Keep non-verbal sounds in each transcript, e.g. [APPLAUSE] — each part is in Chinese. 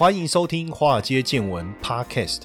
欢迎收听《华尔街见闻》Podcast。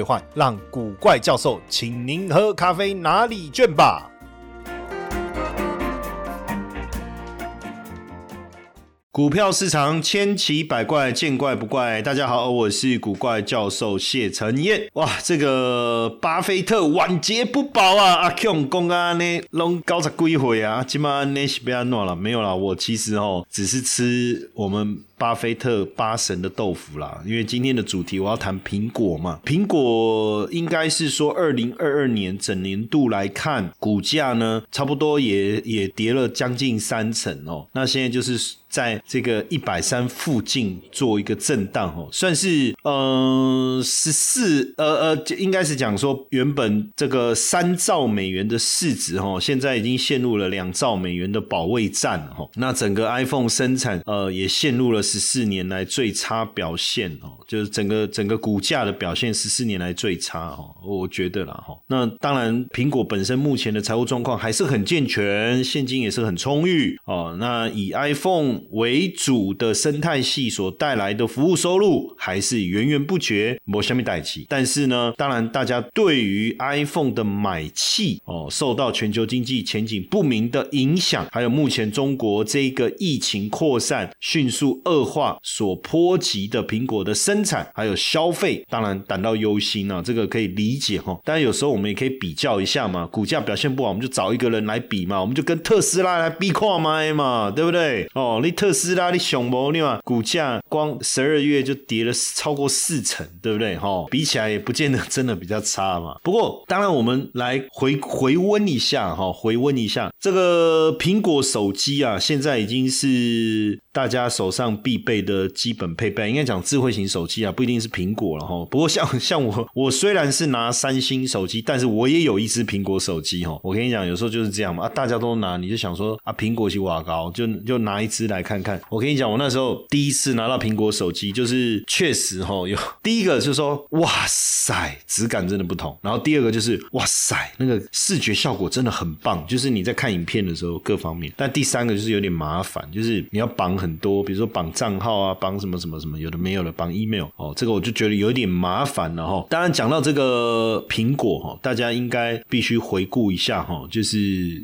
换让古怪教授请您喝咖啡哪里卷吧。股票市场千奇百怪，见怪不怪。大家好，我是古怪教授谢承彦。哇，这个巴菲特晚节不保啊！阿 Q 公啊，呢弄高十几回啊，今嘛那是不要弄了，没有了。我其实哦，只是吃我们。巴菲特八神的豆腐啦，因为今天的主题我要谈苹果嘛，苹果应该是说二零二二年整年度来看，股价呢差不多也也跌了将近三成哦，那现在就是在这个一百三附近做一个震荡哦，算是呃十四呃呃，应该是讲说原本这个三兆美元的市值哦，现在已经陷入了两兆美元的保卫战哦，那整个 iPhone 生产呃也陷入了。十四年来最差表现哦，就是整个整个股价的表现，十四年来最差哦，我觉得啦哈。那当然，苹果本身目前的财务状况还是很健全，现金也是很充裕哦。那以 iPhone 为主的生态系所带来的服务收入还是源源不绝，没下面代起。但是呢，当然大家对于 iPhone 的买气哦，受到全球经济前景不明的影响，还有目前中国这个疫情扩散迅速恶。恶化所波及的苹果的生产还有消费，当然感到忧心啊，这个可以理解哈。当然有时候我们也可以比较一下嘛，股价表现不好，我们就找一个人来比嘛，我们就跟特斯拉来比跨麦嘛，对不对？哦，你特斯拉你熊博你嘛，股价光十二月就跌了超过四成，对不对？哈，比起来也不见得真的比较差嘛。不过当然我们来回回温一下哈，回温一下这个苹果手机啊，现在已经是大家手上必。必备的基本配备，应该讲智慧型手机啊，不一定是苹果了哈。不过像 [LAUGHS] 像我，我虽然是拿三星手机，但是我也有一只苹果手机哈。我跟你讲，有时候就是这样嘛，啊，大家都拿，你就想说啊，苹果是瓦高，就就拿一只来看看。我跟你讲，我那时候第一次拿到苹果手机，就是确实哈，有第一个就是说，哇塞，质感真的不同。然后第二个就是，哇塞，那个视觉效果真的很棒，就是你在看影片的时候各方面。但第三个就是有点麻烦，就是你要绑很多，比如说绑。账号啊，绑什么什么什么，有的没有的，绑 email 哦，这个我就觉得有点麻烦了哈。当然讲到这个苹果哈，大家应该必须回顾一下哈，就是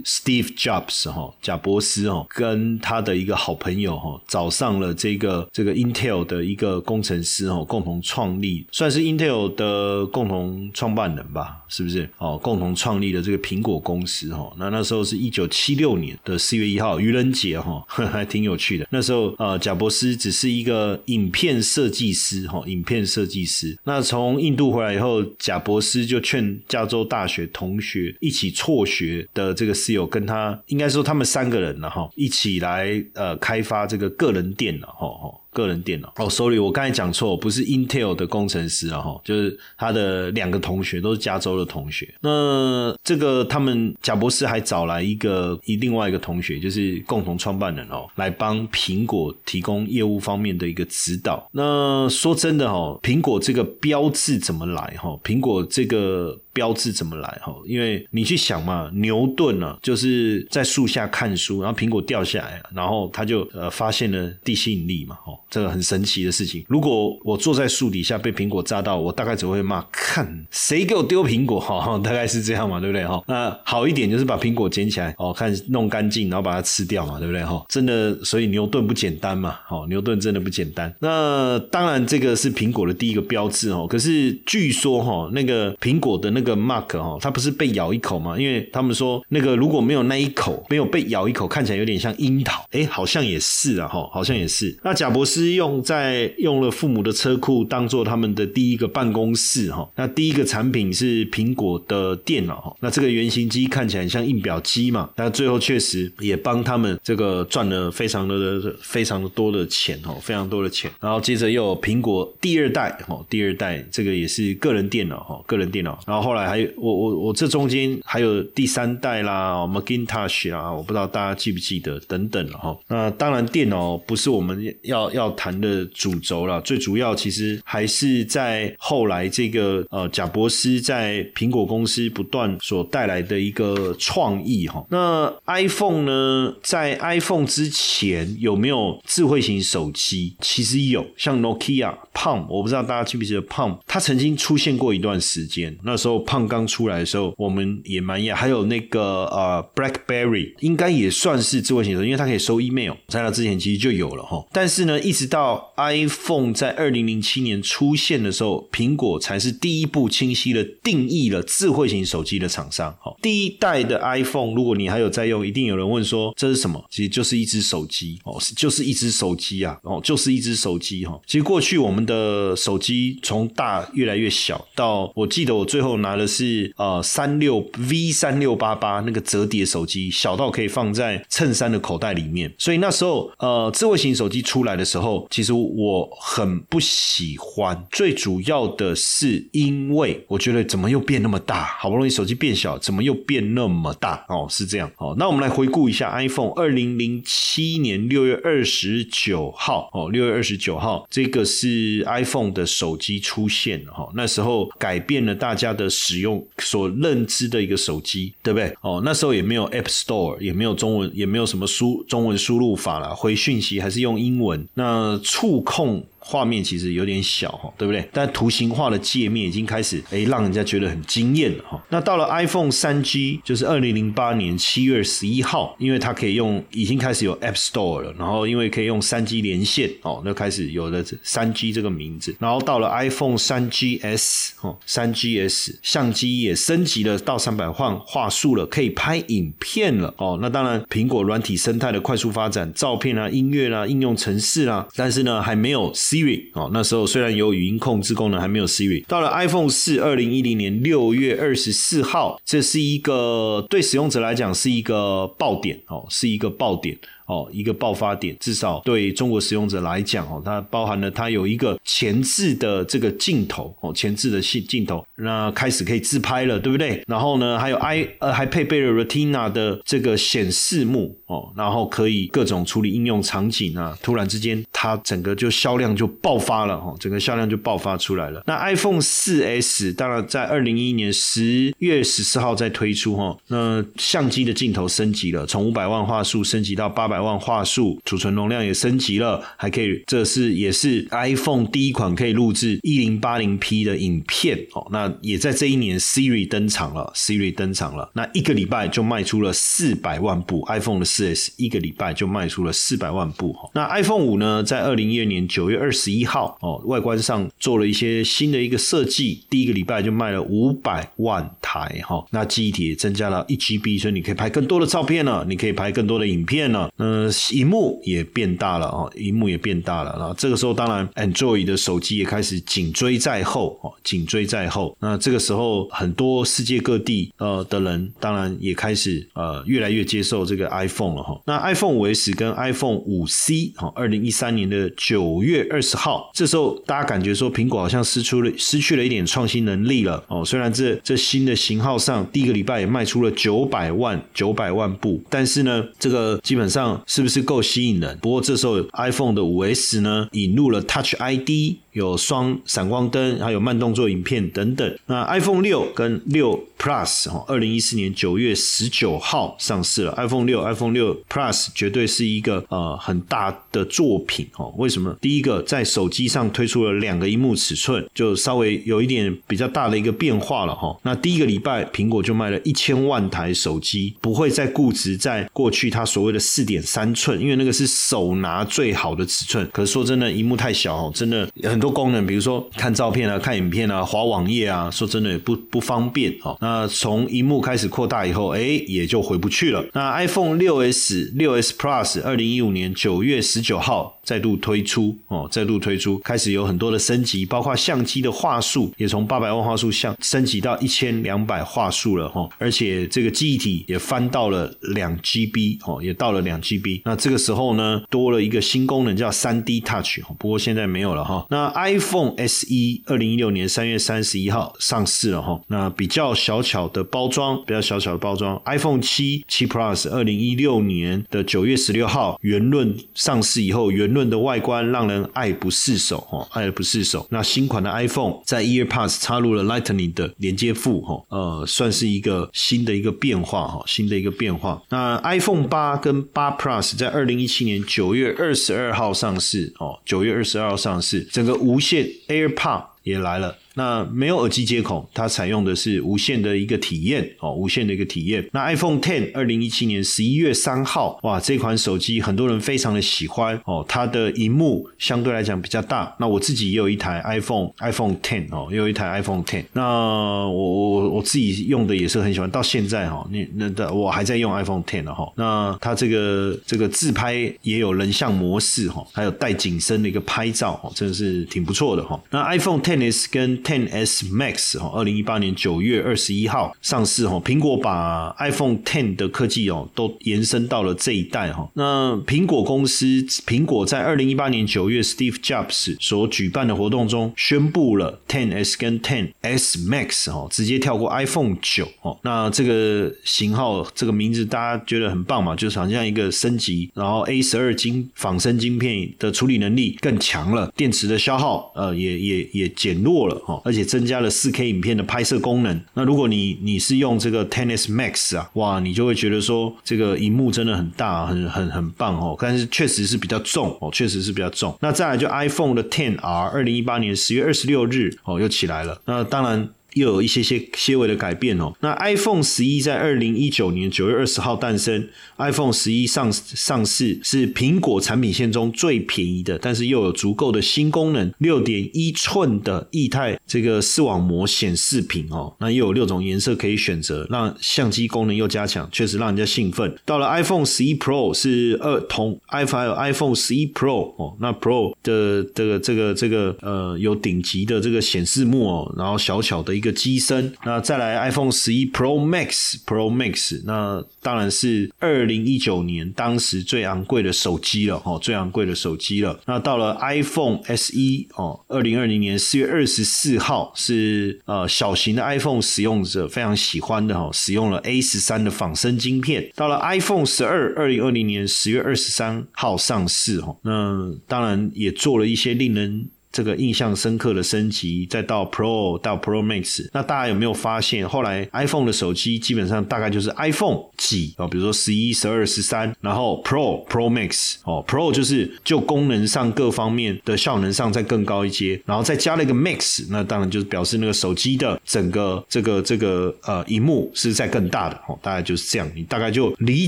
Steve Jobs 哈，贾伯斯哈，跟他的一个好朋友哈，找上了这个这个 Intel 的一个工程师哈，共同创立，算是 Intel 的共同创办人吧，是不是？哦，共同创立的这个苹果公司哈，那那时候是一九七六年的四月一号，愚人节哈，[LAUGHS] 还挺有趣的。那时候呃，贾伯斯。只是一个影片设计师哈，影片设计师。那从印度回来以后，贾博斯就劝加州大学同学一起辍学的这个室友，跟他应该说他们三个人了哈，一起来呃开发这个个人电脑哈。个人电脑哦，sorry，我刚才讲错，不是 Intel 的工程师啊哈，就是他的两个同学都是加州的同学。那这个他们贾博士还找来一个一另外一个同学，就是共同创办人哦，来帮苹果提供业务方面的一个指导。那说真的哈，苹果这个标志怎么来哈？苹果这个。标志怎么来哈？因为你去想嘛，牛顿呢就是在树下看书，然后苹果掉下来，然后他就呃发现了地心引力嘛，哈，这个很神奇的事情。如果我坐在树底下被苹果扎到，我大概只会骂：看谁给我丢苹果 [LAUGHS] 哈，大概是这样嘛，对不对哈？那好一点就是把苹果捡起来哦，看弄干净，然后把它吃掉嘛，对不对哈？真的，所以牛顿不简单嘛，哦，牛顿真的不简单。那当然，这个是苹果的第一个标志哦。可是据说哈，那个苹果的那个。Mark 哈，它不是被咬一口嘛？因为他们说那个如果没有那一口，没有被咬一口，看起来有点像樱桃。哎，好像也是啊，哈，好像也是。那贾博士是用在用了父母的车库当做他们的第一个办公室哈。那第一个产品是苹果的电脑哈。那这个原型机看起来像印表机嘛，那最后确实也帮他们这个赚了非常的非常的多的钱哦，非常多的钱。然后接着又有苹果第二代哈，第二代这个也是个人电脑哈，个人电脑。然后后来还有我我我这中间还有第三代啦，Macintosh 啦，我不知道大家记不记得等等哈。那当然电脑不是我们要要谈的主轴了，最主要其实还是在后来这个呃贾博斯在苹果公司不断所带来的一个创意哈。那 iPhone 呢，在 iPhone 之前有没有智慧型手机？其实有，像 Nokia、Palm，我不知道大家记不记得 Palm，它曾经出现过一段时间。那时候 Palm 刚出来的时候，我们也蛮讶。还有那个呃 BlackBerry，应该也算是智慧型手机，因为它可以收 email，在那之前其实就有了哈。但是呢，一直到 iPhone 在二零零七年出现的时候，苹果才是第一部清晰的定义了智慧型手机的厂商。哦，第一代的 iPhone，如果你还有在用，一定有人问说这是什么？其实就是一只手机哦，就是一只手机啊，哦，就是一只手机哈。其实过去我们的手机从大越来越小，到我记得我最后拿的是呃三六 V 三六八八那个折叠手机，小到可以放在衬衫的口袋里面。所以那时候呃智慧型手机出来的时候，其实我很不喜欢。最主要的是因为我觉得怎么又变那么大？好不容易手机变小，怎么又变那么大？哦，是这样。哦，那我们来回顾一下 iPhone 二零零七年六月二十九号。哦，六月二十九号，这个是 iPhone 的手机出现哈。那时候改变了大家的使用所认知的一个手机，对不对？哦，那时候也没有 App Store，也没有中文，也没有什么输中文输入法了，回讯息还是用英文。那呃触控。画面其实有点小哈，对不对？但图形化的界面已经开始哎，让人家觉得很惊艳了哈。那到了 iPhone 三 G，就是二零零八年七月十一号，因为它可以用，已经开始有 App Store 了，然后因为可以用三 G 连线哦，那开始有了三 G 这个名字。然后到了 iPhone 三 GS 哦，三 GS 相机也升级了到三百万画素了，可以拍影片了哦。那当然，苹果软体生态的快速发展，照片啊、音乐啊、应用程式啦，但是呢，还没有 Siri 哦，那时候虽然有语音控制功能，还没有 Siri。到了 iPhone 四，二零一零年六月二十四号，这是一个对使用者来讲是一个爆点哦，是一个爆点。哦，一个爆发点，至少对中国使用者来讲，哦，它包含了它有一个前置的这个镜头，哦，前置的镜镜头，那开始可以自拍了，对不对？然后呢，还有 i 呃，还配备了 Retina 的这个显示幕，哦，然后可以各种处理应用场景啊。突然之间，它整个就销量就爆发了，哈，整个销量就爆发出来了。那 iPhone 四 S 当然在二零一一年十月十四号再推出，哈，那相机的镜头升级了，从五百万画素升级到八百。百万画素，储存容量也升级了，还可以，这是也是 iPhone 第一款可以录制一零八零 P 的影片哦。那也在这一年，Siri 登场了，Siri 登场了，那一个礼拜就卖出了四百万部 iPhone 的四 S，一个礼拜就卖出了四百万部。那 iPhone 五呢，在二零一二年九月二十一号哦，外观上做了一些新的一个设计，第一个礼拜就卖了五百万台哈。那记忆体也增加了一 GB，所以你可以拍更多的照片了，你可以拍更多的影片了。呃，荧幕也变大了哦，荧幕也变大了。那这个时候，当然，Android 的手机也开始紧追在后哦，紧追在后。那这个时候，很多世界各地呃的人，当然也开始呃越来越接受这个 iPhone 了哈。那 iPhone 五 S 跟 iPhone 五 C 哈，二零一三年的九月二十号，这时候大家感觉说苹果好像失出了失去了一点创新能力了哦。虽然这这新的型号上第一个礼拜也卖出了九百万九百万部，但是呢，这个基本上。是不是够吸引人？不过这时候 iPhone 的五 S 呢，引入了 Touch ID。有双闪光灯，还有慢动作影片等等。那 iPhone 六跟六 Plus 哈，二零一四年九月十九号上市了。iPhone 六、iPhone 六 Plus 绝对是一个呃很大的作品哦。为什么？第一个在手机上推出了两个荧幕尺寸，就稍微有一点比较大的一个变化了哈。那第一个礼拜，苹果就卖了一千万台手机，不会再固执在过去它所谓的四点三寸，因为那个是手拿最好的尺寸。可是说真的，荧幕太小哦，真的很多。功能，比如说看照片啊、看影片啊、滑网页啊，说真的也不不方便哦。那从荧幕开始扩大以后，哎，也就回不去了。那 iPhone 六 S、六 S Plus，二零一五年九月十九号。再度推出哦，再度推出，开始有很多的升级，包括相机的画素也从八百万画素相升级到一千两百画素了哈，而且这个记忆体也翻到了两 GB 哦，也到了两 GB。那这个时候呢，多了一个新功能叫三 D Touch，不过现在没有了哈。那 iPhone SE 二零一六年三月三十一号上市了哈，那比较小巧的包装，比较小巧的包装。iPhone 七七 Plus 二零一六年的九月十六号圆润上市以后，圆润的外观让人爱不释手哈，爱不释手。那新款的 iPhone 在 EarPods 插入了 Lightning 的连接副哈，呃，算是一个新的一个变化哈，新的一个变化。那 iPhone 八跟八 Plus 在二零一七年九月二十二号上市哦，九月二十二号上市，整个无线 AirPod 也来了。那没有耳机接口，它采用的是无线的一个体验哦，无线的一个体验。那 iPhone Ten 二零一七年十一月三号，哇，这款手机很多人非常的喜欢哦，它的荧幕相对来讲比较大。那我自己也有一台 iPhone iPhone Ten 哦，也有一台 iPhone Ten。那我我我自己用的也是很喜欢，到现在哈，那那的我还在用 iPhone Ten 的哈。那它这个这个自拍也有人像模式哈，还有带景深的一个拍照哦，真的是挺不错的哈。那 iPhone Ten S 跟 Ten S Max 哈，二零一八年九月二十一号上市哈。苹果把 iPhone Ten 的科技哦，都延伸到了这一代哈。那苹果公司，苹果在二零一八年九月 Steve Jobs 所举办的活动中，宣布了 Ten S 跟 Ten S Max 哈，直接跳过 iPhone 九哦。那这个型号，这个名字大家觉得很棒嘛？就是好像一个升级，然后 A 十二晶仿生晶片的处理能力更强了，电池的消耗呃也也也减弱了哦，而且增加了四 K 影片的拍摄功能。那如果你你是用这个 Tennis Max 啊，哇，你就会觉得说这个荧幕真的很大，很很很棒哦。但是确实是比较重哦，确实是比较重。那再来就 iPhone 的 Ten R，二零一八年十月二十六日哦又起来了。那当然。又有一些些些微的改变哦。那 iPhone 十一在二零一九年九月二十号诞生，iPhone 十一上上市是苹果产品线中最便宜的，但是又有足够的新功能，六点一寸的液态这个视网膜显示屏哦，那又有六种颜色可以选择，让相机功能又加强，确实让人家兴奋。到了 iPhone 十一 Pro 是二同 iPhone iPhone 十一 Pro 哦，那 Pro 的这个这个这个呃有顶级的这个显示幕哦，然后小巧的一个。机身，那再来 iPhone 十一 Pro Max Pro Max，那当然是二零一九年当时最昂贵的手机了哦，最昂贵的手机了。那到了 iPhone SE 哦，二零二零年四月二十四号是呃小型的 iPhone 使用者非常喜欢的哦，使用了 A 十三的仿生晶片。到了 iPhone 十二，二零二零年十月二十三号上市哦，那当然也做了一些令人。这个印象深刻的升级，再到 Pro 到 Pro Max，那大家有没有发现，后来 iPhone 的手机基本上大概就是 iPhone 几哦，比如说十一、十二、十三，然后 Pro、Pro Max 哦，Pro 就是就功能上各方面的效能上再更高一阶，然后再加了一个 Max，那当然就是表示那个手机的整个这个这个呃荧幕是在更大的哦，大概就是这样，你大概就理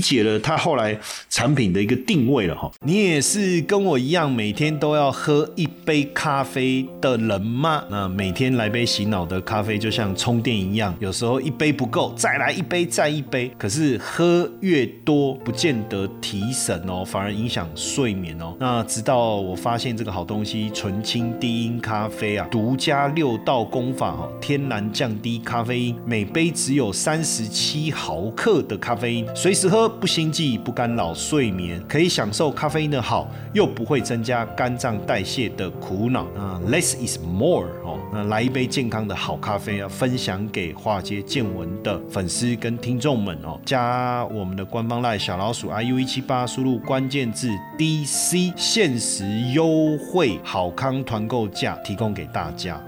解了它后来产品的一个定位了哈。你也是跟我一样，每天都要喝一杯咖。咖啡的人吗？那每天来杯洗脑的咖啡，就像充电一样，有时候一杯不够，再来一杯，再一杯。可是喝越多，不见得提神哦，反而影响睡眠哦。那直到我发现这个好东西——纯青低音咖啡啊，独家六道功法哦，天然降低咖啡因，每杯只有三十七毫克的咖啡因，随时喝不心悸，不干扰睡眠，可以享受咖啡因的好，又不会增加肝脏代谢的苦恼。那，less is more 哦，那来一杯健康的好咖啡啊，分享给化街见闻的粉丝跟听众们哦，加我们的官方赖小老鼠 iu 一七八，输入关键字 dc，限时优惠好康团购价提供给大家。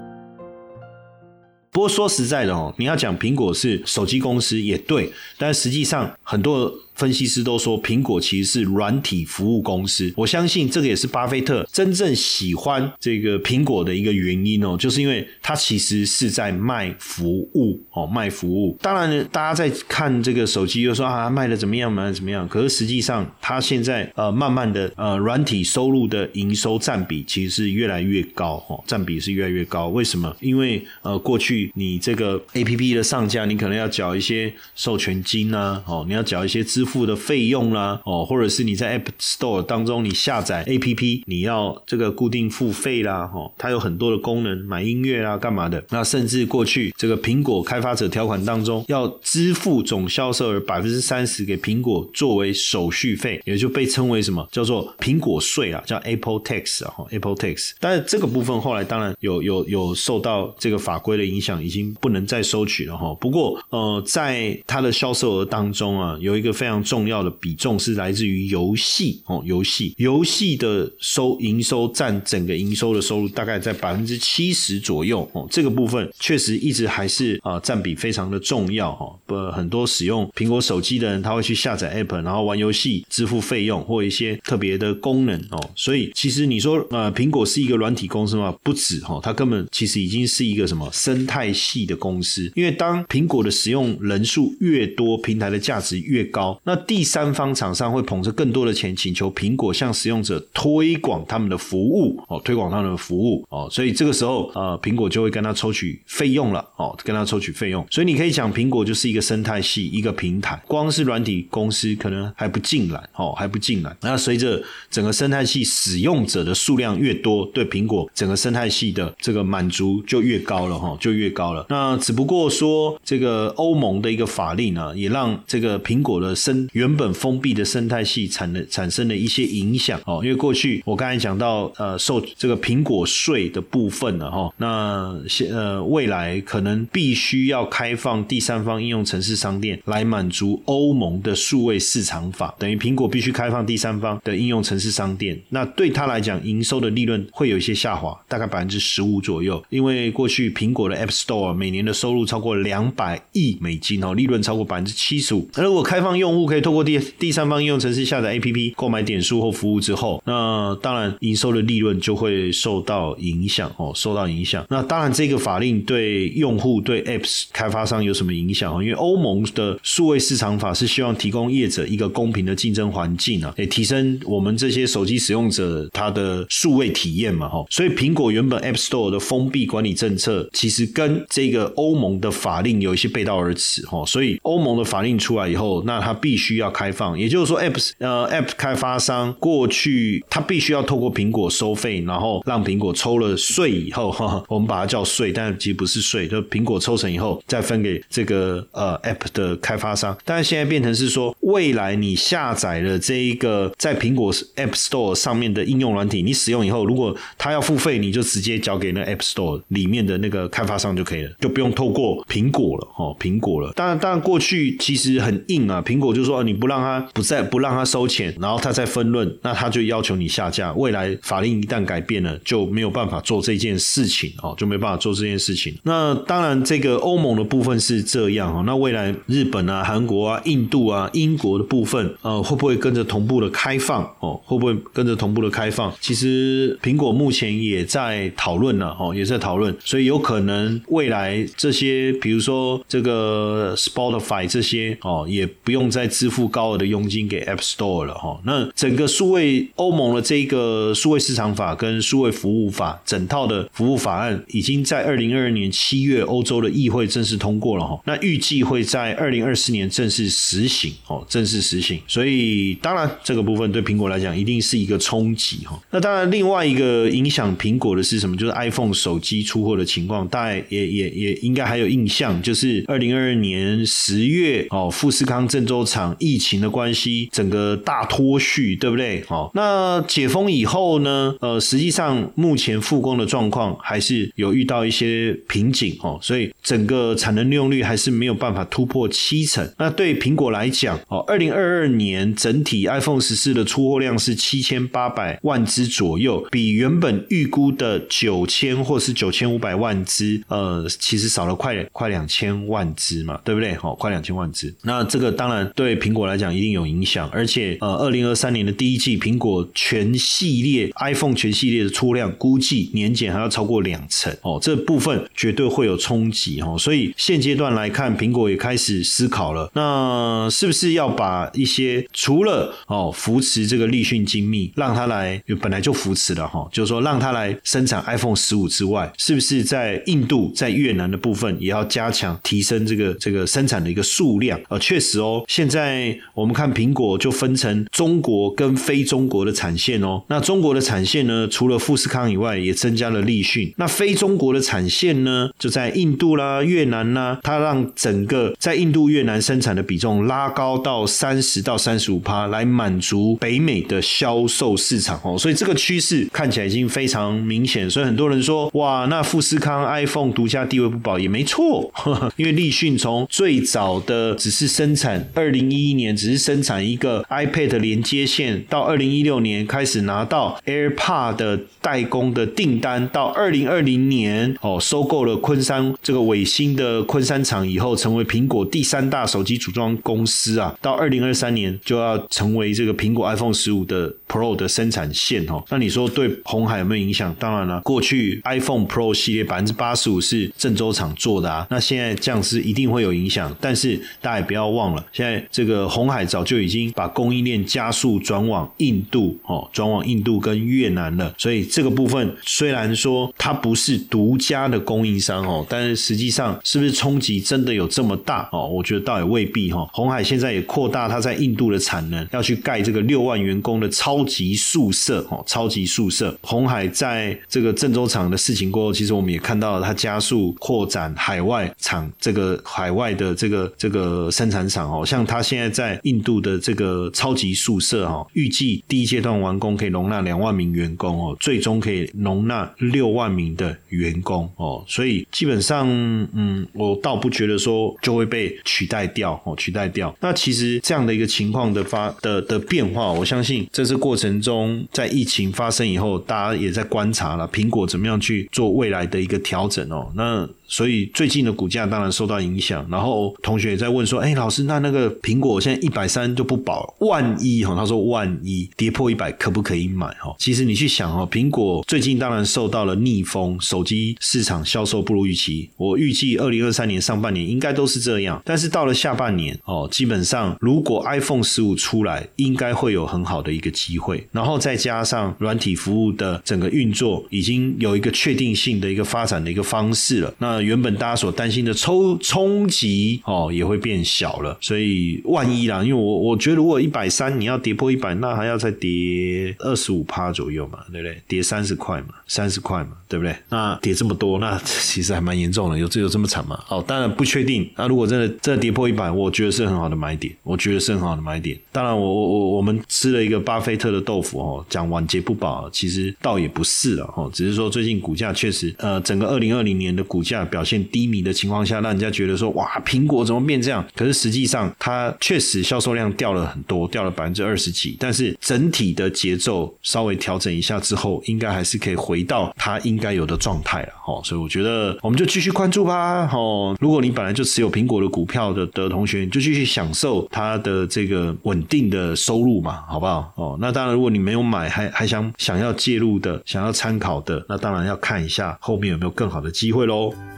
不过说实在的哦，你要讲苹果是手机公司也对，但实际上很多。分析师都说苹果其实是软体服务公司，我相信这个也是巴菲特真正喜欢这个苹果的一个原因哦，就是因为它其实是在卖服务哦，卖服务。当然，呢，大家在看这个手机又说啊卖的怎么样，卖的怎么样？可是实际上，它现在呃慢慢的呃软体收入的营收占比其实是越来越高哦，占比是越来越高。为什么？因为呃过去你这个 A P P 的上架，你可能要缴一些授权金啊，哦，你要缴一些资支付。的费用啦，哦，或者是你在 App Store 当中你下载 APP，你要这个固定付费啦，哦，它有很多的功能，买音乐啊，干嘛的？那甚至过去这个苹果开发者条款当中要支付总销售额百分之三十给苹果作为手续费，也就被称为什么叫做苹果税啊，叫 Apple Tax 啊，Apple Tax。但是这个部分后来当然有有有受到这个法规的影响，已经不能再收取了哈。不过呃，在它的销售额当中啊，有一个非常非常重要的比重是来自于游戏哦，游戏游戏的收营收占整个营收的收入大概在百分之七十左右哦，这个部分确实一直还是啊占比非常的重要哈。不，很多使用苹果手机的人他会去下载 App，然后玩游戏支付费用或一些特别的功能哦。所以其实你说呃，苹果是一个软体公司吗？不止哈，它根本其实已经是一个什么生态系的公司，因为当苹果的使用人数越多，平台的价值越高，那第三方厂商会捧着更多的钱，请求苹果向使用者推广他们的服务哦，推广他们的服务哦，所以这个时候呃，苹果就会跟他抽取费用了哦，跟他抽取费用。所以你可以讲，苹果就是一个生态系，一个平台，光是软体公司可能还不进来哦，还不进来。那随着整个生态系使用者的数量越多，对苹果整个生态系的这个满足就越高了哈，就越高了。那只不过说这个欧盟的一个法令呢，也让这个苹果的生原本封闭的生态系产的产生了一些影响哦。因为过去我刚才讲到呃受这个苹果税的部分了哈，那现呃未来可能必须要开放第三方应用城市商店来满足欧盟的数位市场法，等于苹果必须开放第三方的应用城市商店。那对他来讲，营收的利润会有一些下滑，大概百分之十五左右。因为过去苹果的 App Store 每年的收入超过两百亿美金哦，利润超过百分之七十五。那如果开放用户不可以透过第第三方应用程式下载 APP 购买点数或服务之后，那当然营收的利润就会受到影响哦，受到影响。那当然这个法令对用户对 Apps 开发商有什么影响？因为欧盟的数位市场法是希望提供业者一个公平的竞争环境啊，也提升我们这些手机使用者他的数位体验嘛哈。所以苹果原本 App Store 的封闭管理政策，其实跟这个欧盟的法令有一些背道而驰哈。所以欧盟的法令出来以后，那它必必须要开放，也就是说，apps 呃 App 开发商过去他必须要透过苹果收费，然后让苹果抽了税以后，哈，[LAUGHS] 我们把它叫税，但其实不是税，就苹果抽成以后再分给这个呃 App 的开发商。但是现在变成是说，未来你下载了这一个在苹果 App Store 上面的应用软体，你使用以后，如果他要付费，你就直接交给那 App Store 里面的那个开发商就可以了，就不用透过苹果了，哦，苹果了。当然，当然过去其实很硬啊，苹果就说你不让他不再不让他收钱，然后他再分论，那他就要求你下架。未来法令一旦改变了，就没有办法做这件事情哦，就没办法做这件事情。那当然，这个欧盟的部分是这样哦。那未来日本啊、韩国啊、印度啊、英国的部分，呃，会不会跟着同步的开放哦？会不会跟着同步的开放？其实苹果目前也在讨论了哦，也在讨论，所以有可能未来这些，比如说这个 Spotify 这些哦，也不用再支付高额的佣金给 App Store 了哈。那整个数位欧盟的这个数位市场法跟数位服务法整套的服务法案，已经在二零二二年七月欧洲的议会正式通过了哈。那预计会在二零二四年正式实行哦，正式实行。所以当然这个部分对苹果来讲一定是一个冲击哈。那当然另外一个影响苹果的是什么？就是 iPhone 手机出货的情况，大家也也也应该还有印象，就是二零二二年十月哦，富士康郑州厂疫情的关系，整个大脱序，对不对？哦，那解封以后呢？呃，实际上目前复工的状况还是有遇到一些瓶颈哦，所以整个产能利用率还是没有办法突破七成。那对苹果来讲哦，二零二二年整体 iPhone 十四的出货量是七千八百万只左右，比原本预估的九千或是九千五百万只，呃，其实少了快快两千万只嘛，对不对？好，快两千万只。那这个当然对对苹果来讲一定有影响，而且呃，二零二三年的第一季，苹果全系列 iPhone 全系列的出量估计年减还要超过两成哦，这部分绝对会有冲击哦。所以现阶段来看，苹果也开始思考了，那是不是要把一些除了哦扶持这个立讯精密，让它来本来就扶持了哈，就是说让它来生产 iPhone 十五之外，是不是在印度、在越南的部分也要加强提升这个这个生产的一个数量？呃，确实哦，现在。在我们看苹果就分成中国跟非中国的产线哦。那中国的产线呢，除了富士康以外，也增加了立讯。那非中国的产线呢，就在印度啦、越南啦，它让整个在印度、越南生产的比重拉高到三十到三十五趴，来满足北美的销售市场哦。所以这个趋势看起来已经非常明显。所以很多人说，哇，那富士康 iPhone 独家地位不保也没错，[LAUGHS] 因为立讯从最早的只是生产，二零一一年只是生产一个 iPad 连接线，到二零一六年开始拿到 AirPod 的代工的订单，到二零二零年哦，收购了昆山这个伟星的昆山厂以后，成为苹果第三大手机组装公司啊。到二零二三年就要成为这个苹果 iPhone 十五的 Pro 的生产线哦。那你说对红海有没有影响？当然了，过去 iPhone Pro 系列百分之八十五是郑州厂做的啊，那现在这样是一定会有影响。但是大家也不要忘了，现在这个红海早就已经把供应链加速转往印度哦，转往印度跟越南了。所以这个部分虽然说它不是独家的供应商哦，但是实际上是不是冲击真的有这么大哦？我觉得倒也未必哈。红海现在也扩大它在印度的产能，要去盖这个六万员工的超级宿舍哦，超级宿舍。红海在这个郑州厂的事情过后，其实我们也看到了它加速扩展海外厂，这个海外的这个这个生产厂哦，像它现在在印度的这个超级宿舍哦，预计第一阶段完工可以容纳两万名员工哦，最终可以容纳六万名的员工哦，所以基本上嗯，我倒不觉得说就会被取代掉哦，取代掉。那其实这样的一个情况的发的的变化，我相信这是过过程中，在疫情发生以后，大家也在观察了苹果怎么样去做未来的一个调整哦。那所以最近的股价当然受到影响。然后同学也在问说：“哎，老师，那那个苹果现在一百三就不保，万一哈？”他说：“万一跌破一百，可不可以买？”哈，其实你去想哦，苹果最近当然受到了逆风，手机市场销售不如预期。我预计二零二三年上半年应该都是这样，但是到了下半年哦，基本上如果 iPhone 十五出来，应该会有很好的一个机会。然后再加上软体服务的整个运作，已经有一个确定性的一个发展的一个方式了。那原本大家所担心的冲冲击哦，也会变小了。所以万一啦，因为我我觉得如果一百三你要跌破一百，那还要再跌二十五趴左右嘛，对不对？跌三十块嘛，三十块嘛，对不对？那跌这么多，那其实还蛮严重的。有这有这么惨吗？哦，当然不确定。那如果真的真的跌破一百，我觉得是很好的买点。我觉得是很好的买点。当然，我我我我们吃了一个巴菲特的豆腐哦，讲晚节不保，其实倒也不是了哦，只是说最近股价确实呃，整个二零二零年的股价。表现低迷的情况下，让人家觉得说哇，苹果怎么变这样？可是实际上，它确实销售量掉了很多，掉了百分之二十几。但是整体的节奏稍微调整一下之后，应该还是可以回到它应该有的状态了。哦，所以我觉得我们就继续关注吧。哦，如果你本来就持有苹果的股票的的同学，你就继续享受它的这个稳定的收入嘛，好不好？哦，那当然，如果你没有买，还还想想要介入的，想要参考的，那当然要看一下后面有没有更好的机会喽。